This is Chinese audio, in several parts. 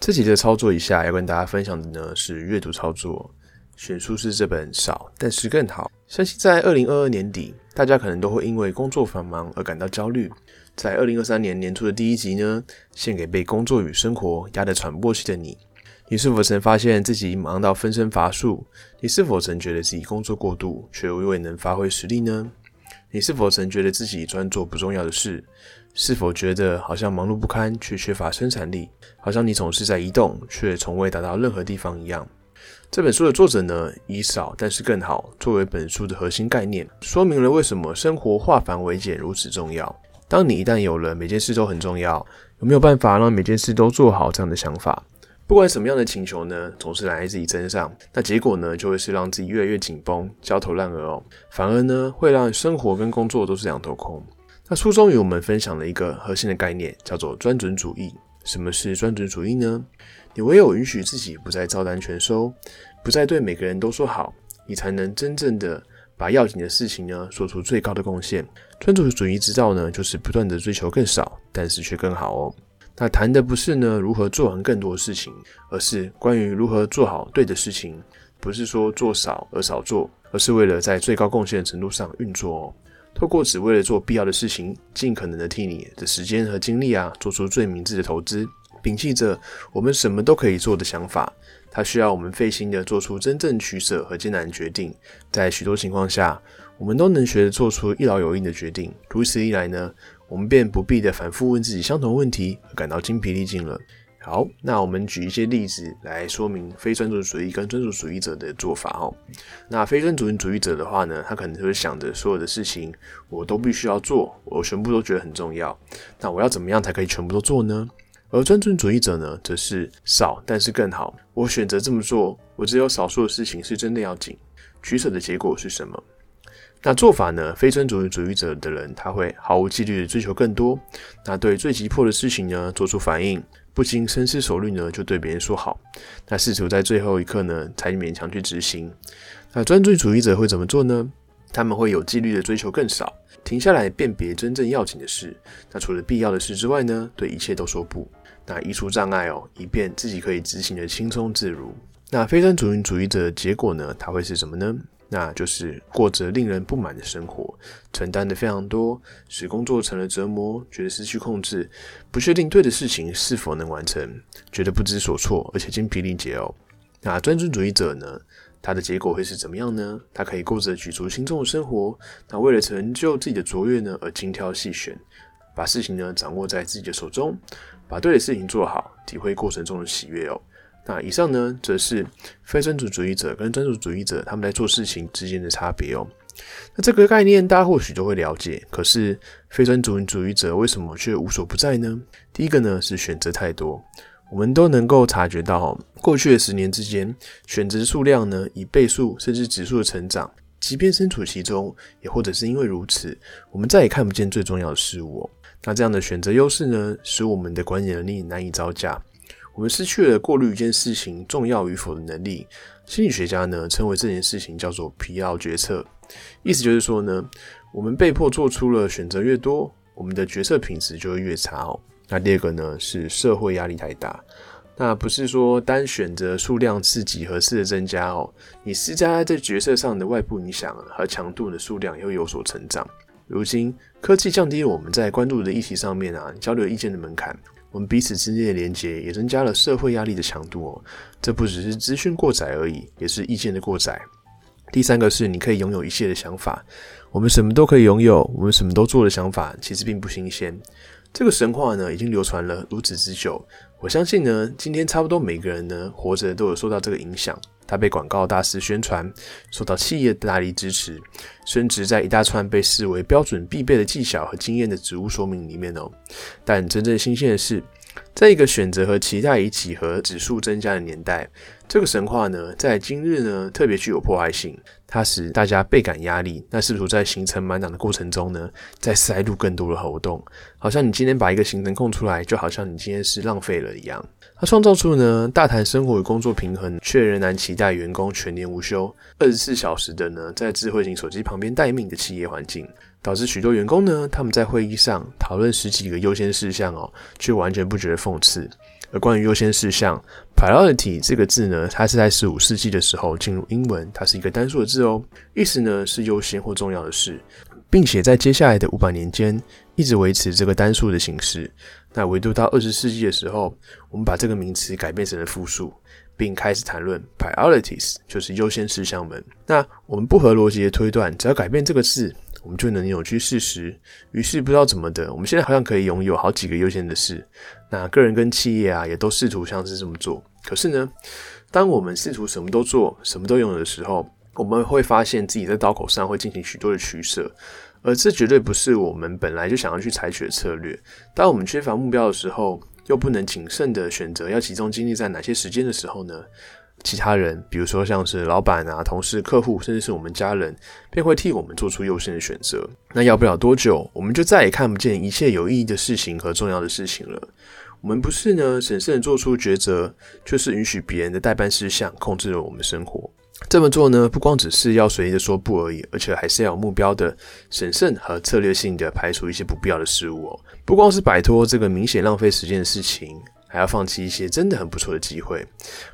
这集的操作一下要跟大家分享的呢是阅读操作，选书是这本少但是更好。相信在二零二二年底，大家可能都会因为工作繁忙而感到焦虑。在二零二三年年初的第一集呢，献给被工作与生活压得喘不过气的你。你是否曾发现自己忙到分身乏术？你是否曾觉得自己工作过度，却未能发挥实力呢？你是否曾觉得自己专做不重要的事？是否觉得好像忙碌不堪，却缺乏生产力？好像你总是在移动，却从未达到任何地方一样？这本书的作者呢，以少但是更好作为本书的核心概念，说明了为什么生活化繁为简如此重要。当你一旦有了每件事都很重要，有没有办法让每件事都做好这样的想法？不管什么样的请求呢，总是来自己身上，那结果呢，就会是让自己越来越紧绷，焦头烂额哦。反而呢，会让生活跟工作都是两头空。那书中与我们分享了一个核心的概念，叫做专准主义。什么是专准主义呢？你唯有允许自己不再照单全收，不再对每个人都说好，你才能真正的把要紧的事情呢，做出最高的贡献。专注主义之道呢，就是不断的追求更少，但是却更好哦。那谈的不是呢如何做完更多事情，而是关于如何做好对的事情。不是说做少而少做，而是为了在最高贡献程度上运作哦。透过只为了做必要的事情，尽可能的替你的时间和精力啊，做出最明智的投资。摒弃着我们什么都可以做的想法，它需要我们费心的做出真正取舍和艰难决定。在许多情况下，我们都能学着做出一劳永逸的决定。如此一来呢？我们便不必的反复问自己相同问题，而感到精疲力尽了。好，那我们举一些例子来说明非专注主义跟专注主义者的做法哦。那非专注主义者的话呢，他可能就会想着所有的事情我都必须要做，我全部都觉得很重要。那我要怎么样才可以全部都做呢？而专注主义者呢，则是少但是更好。我选择这么做，我只有少数的事情是真的要紧。取舍的结果是什么？那做法呢？非专注主义者的人，他会毫无纪律的追求更多。那对最急迫的事情呢，做出反应，不经深思熟虑呢，就对别人说好。那试图在最后一刻呢，才勉强去执行。那专注主义者会怎么做呢？他们会有纪律的追求更少，停下来辨别真正要紧的事。那除了必要的事之外呢，对一切都说不。那移除障碍哦，以便自己可以执行的轻松自如。那非专注主义者的结果呢，他会是什么呢？那就是过着令人不满的生活，承担的非常多，使工作成了折磨，觉得失去控制，不确定对的事情是否能完成，觉得不知所措，而且精疲力竭哦。那专注主义者呢？他的结果会是怎么样呢？他可以过着举足轻重的生活，那为了成就自己的卓越呢，而精挑细选，把事情呢掌握在自己的手中，把对的事情做好，体会过程中的喜悦哦。那以上呢，则是非专注主义者跟专注主义者他们在做事情之间的差别哦。那这个概念大家或许都会了解，可是非专注主义者为什么却无所不在呢？第一个呢是选择太多，我们都能够察觉到，过去的十年之间，选择数量呢以倍数甚至指数的成长，即便身处其中，也或者是因为如此，我们再也看不见最重要的事物。那这样的选择优势呢，使我们的管理能力难以招架。我们失去了过滤一件事情重要与否的能力。心理学家呢称为这件事情叫做疲劳决策，意思就是说呢，我们被迫做出了选择越多，我们的决策品质就会越差哦。那第二个呢是社会压力太大，那不是说单选择数量是几何式的增加哦，你施加在决策上的外部影响和强度的数量又有所成长。如今科技降低了我们在关注的议题上面啊交流意见的门槛。我们彼此之间的连接也增加了社会压力的强度哦。这不只是资讯过载而已，也是意见的过载。第三个是你可以拥有一切的想法，我们什么都可以拥有，我们什么都做的想法其实并不新鲜。这个神话呢已经流传了如此之久，我相信呢今天差不多每个人呢活着都有受到这个影响。它被广告大肆宣传，受到企业的大力支持，升值在一大串被视为标准必备的技巧和经验的职务说明里面哦。但真正新鲜的是，在一个选择和期待以几何指数增加的年代，这个神话呢，在今日呢特别具有破坏性。它使大家倍感压力，那试图在行程满档的过程中呢，再塞入更多的活动，好像你今天把一个行程空出来，就好像你今天是浪费了一样。它创造出呢大谈生活与工作平衡，却仍然期待员工全年无休、二十四小时的呢在智慧型手机旁边待命的企业环境。导致许多员工呢，他们在会议上讨论十几个优先事项哦，却完全不觉得讽刺。而关于优先事项，priority 这个字呢，它是在十五世纪的时候进入英文，它是一个单数的字哦，意思呢是优先或重要的事，并且在接下来的五百年间一直维持这个单数的形式。那唯独到二十世纪的时候，我们把这个名词改变成了复数，并开始谈论 priorities，就是优先事项们。那我们不合逻辑的推断，只要改变这个字。我们就能扭曲事实。于是不知道怎么的，我们现在好像可以拥有好几个优先的事。那个人跟企业啊，也都试图像是这么做。可是呢，当我们试图什么都做、什么都拥有的时候，我们会发现自己在刀口上会进行许多的取舍，而这绝对不是我们本来就想要去采取的策略。当我们缺乏目标的时候，又不能谨慎的选择要集中精力在哪些时间的时候呢？其他人，比如说像是老板啊、同事、客户，甚至是我们家人，便会替我们做出优先的选择。那要不了多久，我们就再也看不见一切有意义的事情和重要的事情了。我们不是呢，审慎做出抉择，就是允许别人的代办事项控制了我们生活。这么做呢，不光只是要随意的说不而已，而且还是要有目标的、审慎和策略性的排除一些不必要的事物哦。不光是摆脱这个明显浪费时间的事情。还要放弃一些真的很不错的机会，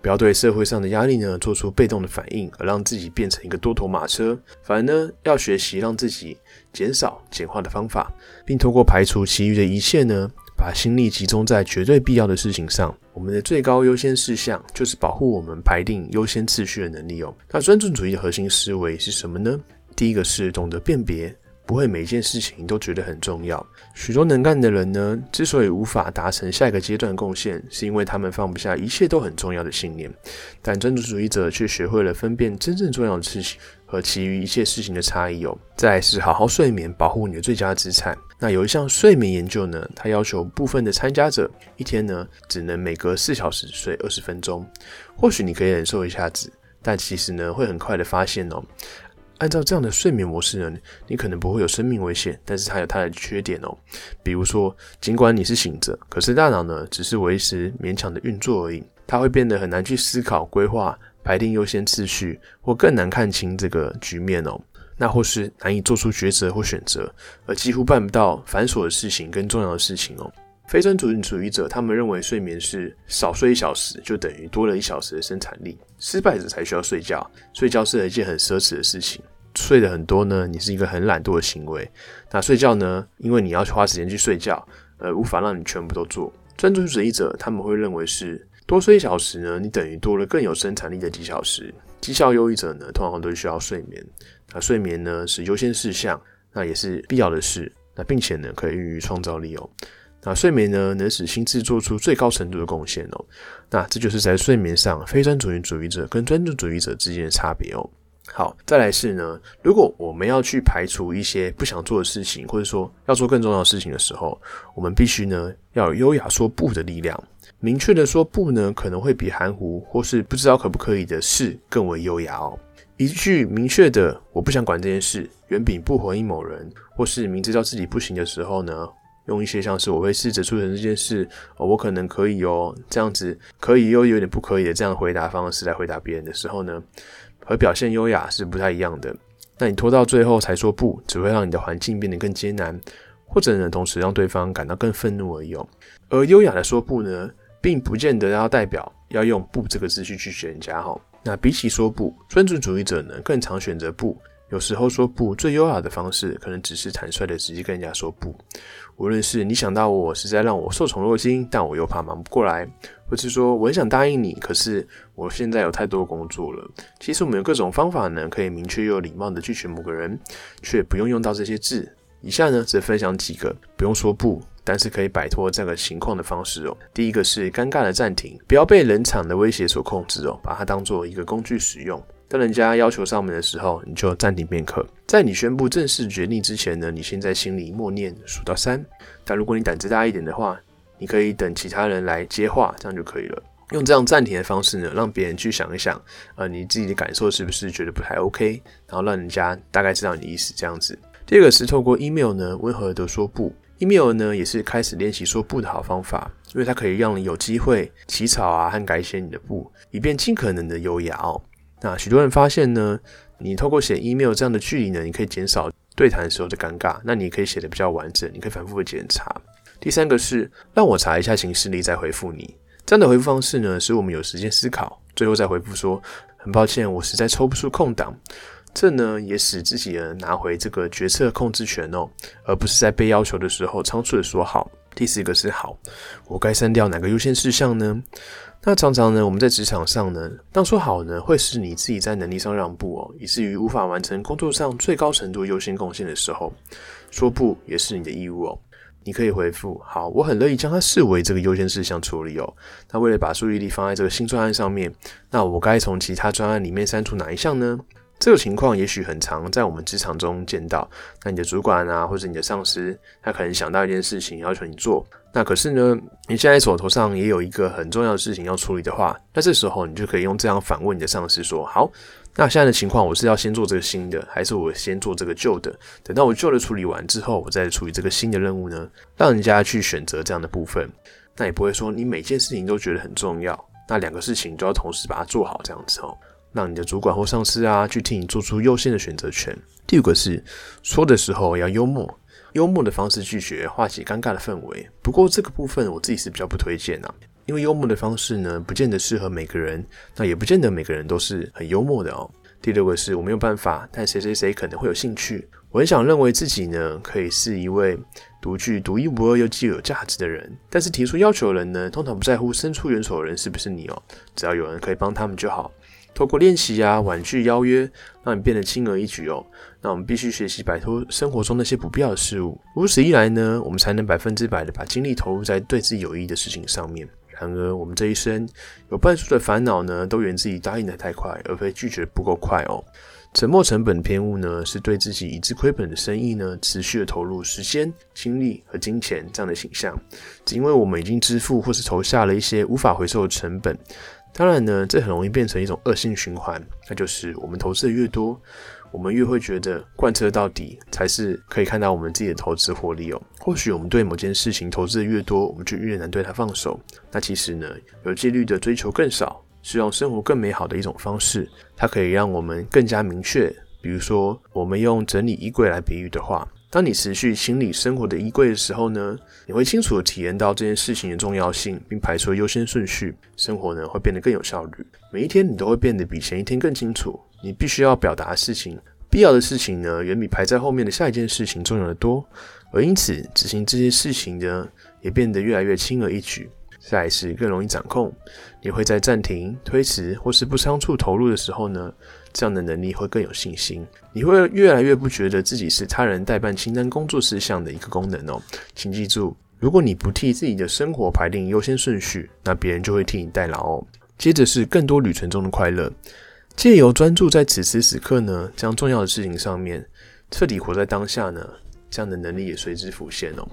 不要对社会上的压力呢做出被动的反应，而让自己变成一个多头马车。反而呢，要学习让自己减少、简化的方法，并通过排除其余的一切呢，把心力集中在绝对必要的事情上。我们的最高优先事项就是保护我们排定优先次序的能力哦。那专注主义的核心思维是什么呢？第一个是懂得辨别。不会每件事情都觉得很重要。许多能干的人呢，之所以无法达成下一个阶段贡献，是因为他们放不下一切都很重要的信念。但专注主义者却学会了分辨真正重要的事情和其余一切事情的差异哦。再是好好睡眠，保护你的最佳资产。那有一项睡眠研究呢，它要求部分的参加者一天呢，只能每隔四小时睡二十分钟。或许你可以忍受一下子，但其实呢，会很快的发现哦。按照这样的睡眠模式呢，你可能不会有生命危险，但是它有它的缺点哦。比如说，尽管你是醒着，可是大脑呢只是维持勉强的运作而已，它会变得很难去思考、规划、排定优先次序，或更难看清这个局面哦。那或是难以做出抉择或选择，而几乎办不到繁琐的事情跟重要的事情哦。非专注主义者，他们认为睡眠是少睡一小时就等于多了一小时的生产力。失败者才需要睡觉，睡觉是一件很奢侈的事情。睡的很多呢，你是一个很懒惰的行为。那睡觉呢，因为你要花时间去睡觉，呃，无法让你全部都做。专注主义者他们会认为是多睡一小时呢，你等于多了更有生产力的几小时。绩效优异者呢，通常都需要睡眠。那睡眠呢是优先事项，那也是必要的事。那并且呢，可以孕育创造力哦。那睡眠呢，能使心智做出最高程度的贡献哦。那这就是在睡眠上，非专注主义者跟专注主义者之间的差别哦。好，再来是呢，如果我们要去排除一些不想做的事情，或者说要做更重要的事情的时候，我们必须呢要有优雅说不的力量。明确的说不呢，可能会比含糊或是不知道可不可以的事更为优雅哦。一句明确的我不想管这件事，远比不回应某人或是明知道自己不行的时候呢。用一些像是我会试着促成这件事，哦，我可能可以哦，这样子可以又有点不可以的这样回答方式来回答别人的时候呢，和表现优雅是不太一样的。那你拖到最后才说不，只会让你的环境变得更艰难，或者呢，同时让对方感到更愤怒而已哦。而优雅的说不呢，并不见得要代表要用不这个字去拒绝人家哈。那比起说不，专注主义者呢，更常选择不。有时候说不最优雅的方式，可能只是坦率的直接跟人家说不。无论是你想到我是在让我受宠若惊，但我又怕忙不过来，或是说我很想答应你，可是我现在有太多工作了。其实我们有各种方法呢，可以明确又有礼貌的拒绝某个人，却不用用到这些字。以下呢，只分享几个不用说不，但是可以摆脱这个情况的方式哦。第一个是尴尬的暂停，不要被冷场的威胁所控制哦，把它当做一个工具使用。当人家要求上门的时候，你就暂停片刻。在你宣布正式决定之前呢，你先在心里默念数到三。但如果你胆子大一点的话，你可以等其他人来接话，这样就可以了。用这样暂停的方式呢，让别人去想一想，呃，你自己的感受是不是觉得不太 OK，然后让人家大概知道你的意思，这样子。第二个是透过 email 呢，温和的说不。email 呢，也是开始练习说不的好方法，因为它可以让你有机会起草啊和改写你的不，以便尽可能的优雅哦。那许多人发现呢，你透过写 email 这样的距离呢，你可以减少对谈时候的尴尬。那你可以写的比较完整，你可以反复的检查。第三个是让我查一下行事历再回复你。这样的回复方式呢，使我们有时间思考，最后再回复说很抱歉，我实在抽不出空档。这呢，也使自己呢拿回这个决策控制权哦，而不是在被要求的时候仓促的说好。第四个是好，我该删掉哪个优先事项呢？那常常呢，我们在职场上呢，当说好呢，会使你自己在能力上让步哦，以至于无法完成工作上最高程度优先贡献的时候，说不也是你的义务哦。你可以回复好，我很乐意将它视为这个优先事项处理哦。那为了把注意力放在这个新专案上面，那我该从其他专案里面删除哪一项呢？这个情况也许很常在我们职场中见到。那你的主管啊，或者你的上司，他可能想到一件事情要求你做，那可是呢，你现在手头上也有一个很重要的事情要处理的话，那这时候你就可以用这样反问你的上司说：好。那现在的情况，我是要先做这个新的，还是我先做这个旧的？等到我旧的处理完之后，我再处理这个新的任务呢？让人家去选择这样的部分，那也不会说你每件事情都觉得很重要，那两个事情都要同时把它做好，这样子哦，让你的主管或上司啊去替你做出优先的选择权。第五个是说的时候要幽默，幽默的方式拒绝，化解尴尬的氛围。不过这个部分我自己是比较不推荐啊。因为幽默的方式呢，不见得适合每个人，那也不见得每个人都是很幽默的哦。第六个是我没有办法，但谁谁谁可能会有兴趣。我很想认为自己呢，可以是一位独具独一无二又具有价值的人。但是提出要求的人呢，通常不在乎伸出援手的人是不是你哦，只要有人可以帮他们就好。透过练习啊，婉拒邀约，让你变得轻而易举哦。那我们必须学习摆脱生活中那些不必要的事物。如此一来呢，我们才能百分之百的把精力投入在对自己有益的事情上面。然而，我们这一生有半数的烦恼呢，都源自于答应的太快，而非拒绝不够快哦。沉没成本偏误呢，是对自己已知亏本的生意呢，持续的投入时间、精力和金钱这样的形象，只因为我们已经支付或是投下了一些无法回收的成本。当然呢，这很容易变成一种恶性循环，那就是我们投资的越多。我们越会觉得贯彻到底才是可以看到我们自己的投资获利哦。或许我们对某件事情投资的越多，我们就越难对它放手。那其实呢，有纪律的追求更少，是让生活更美好的一种方式。它可以让我们更加明确。比如说，我们用整理衣柜来比喻的话，当你持续清理生活的衣柜的时候呢，你会清楚的体验到这件事情的重要性，并排出优先顺序。生活呢会变得更有效率。每一天你都会变得比前一天更清楚。你必须要表达的事情，必要的事情呢，远比排在后面的下一件事情重要的多，而因此执行这些事情呢，也变得越来越轻而易举。下一次更容易掌控。你会在暂停、推迟或是不仓促投入的时候呢，这样的能力会更有信心。你会越来越不觉得自己是他人代办清单工作事项的一个功能哦。请记住，如果你不替自己的生活排定优先顺序，那别人就会替你代劳哦。接着是更多旅程中的快乐。借由专注在此时此刻呢，将重要的事情上面，彻底活在当下呢，这样的能力也随之浮现哦。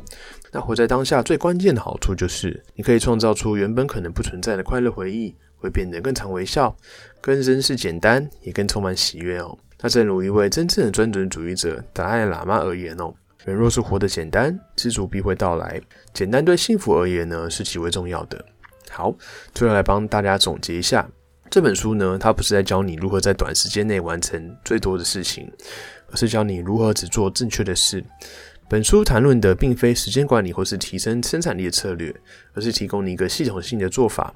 那活在当下最关键的好处就是，你可以创造出原本可能不存在的快乐回忆，会变得更常微笑，更真是简单，也更充满喜悦哦。那正如一位真正的专注主义者达赖喇嘛而言哦，人若是活得简单，知足必会到来。简单对幸福而言呢，是极为重要的。好，最后来帮大家总结一下。这本书呢，它不是在教你如何在短时间内完成最多的事情，而是教你如何只做正确的事。本书谈论的并非时间管理或是提升生产力的策略，而是提供你一个系统性的做法，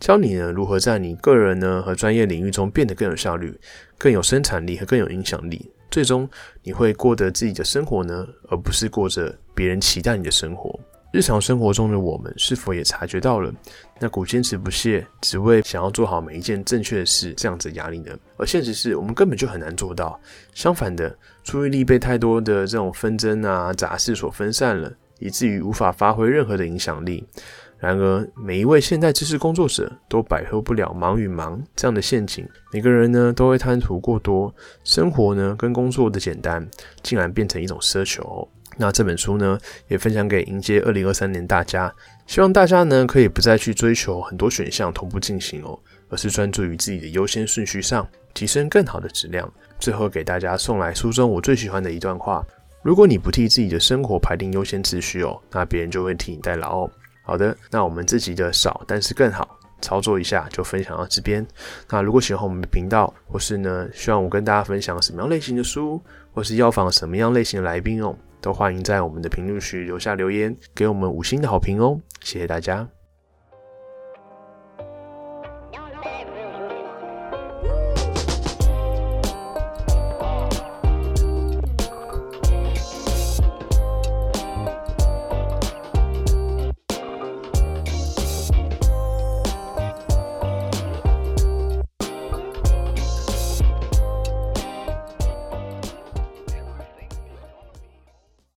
教你呢如何在你个人呢和专业领域中变得更有效率、更有生产力和更有影响力。最终，你会过得自己的生活呢，而不是过着别人期待你的生活。日常生活中的我们是否也察觉到了那股坚持不懈、只为想要做好每一件正确的事这样子的压力呢？而现实是我们根本就很难做到。相反的，注意力被太多的这种纷争啊、杂事所分散了，以至于无法发挥任何的影响力。然而，每一位现代知识工作者都摆脱不了忙与忙这样的陷阱。每个人呢，都会贪图过多，生活呢跟工作的简单，竟然变成一种奢求。那这本书呢，也分享给迎接二零二三年大家，希望大家呢可以不再去追求很多选项同步进行哦，而是专注于自己的优先顺序上，提升更好的质量。最后给大家送来书中我最喜欢的一段话：如果你不替自己的生活排定优先次序哦，那别人就会替你代劳哦。好的，那我们自己的少，但是更好。操作一下就分享到这边。那如果喜欢我们的频道，或是呢希望我跟大家分享什么样类型的书，或是要访什么样类型的来宾哦，都欢迎在我们的评论区留下留言，给我们五星的好评哦。谢谢大家。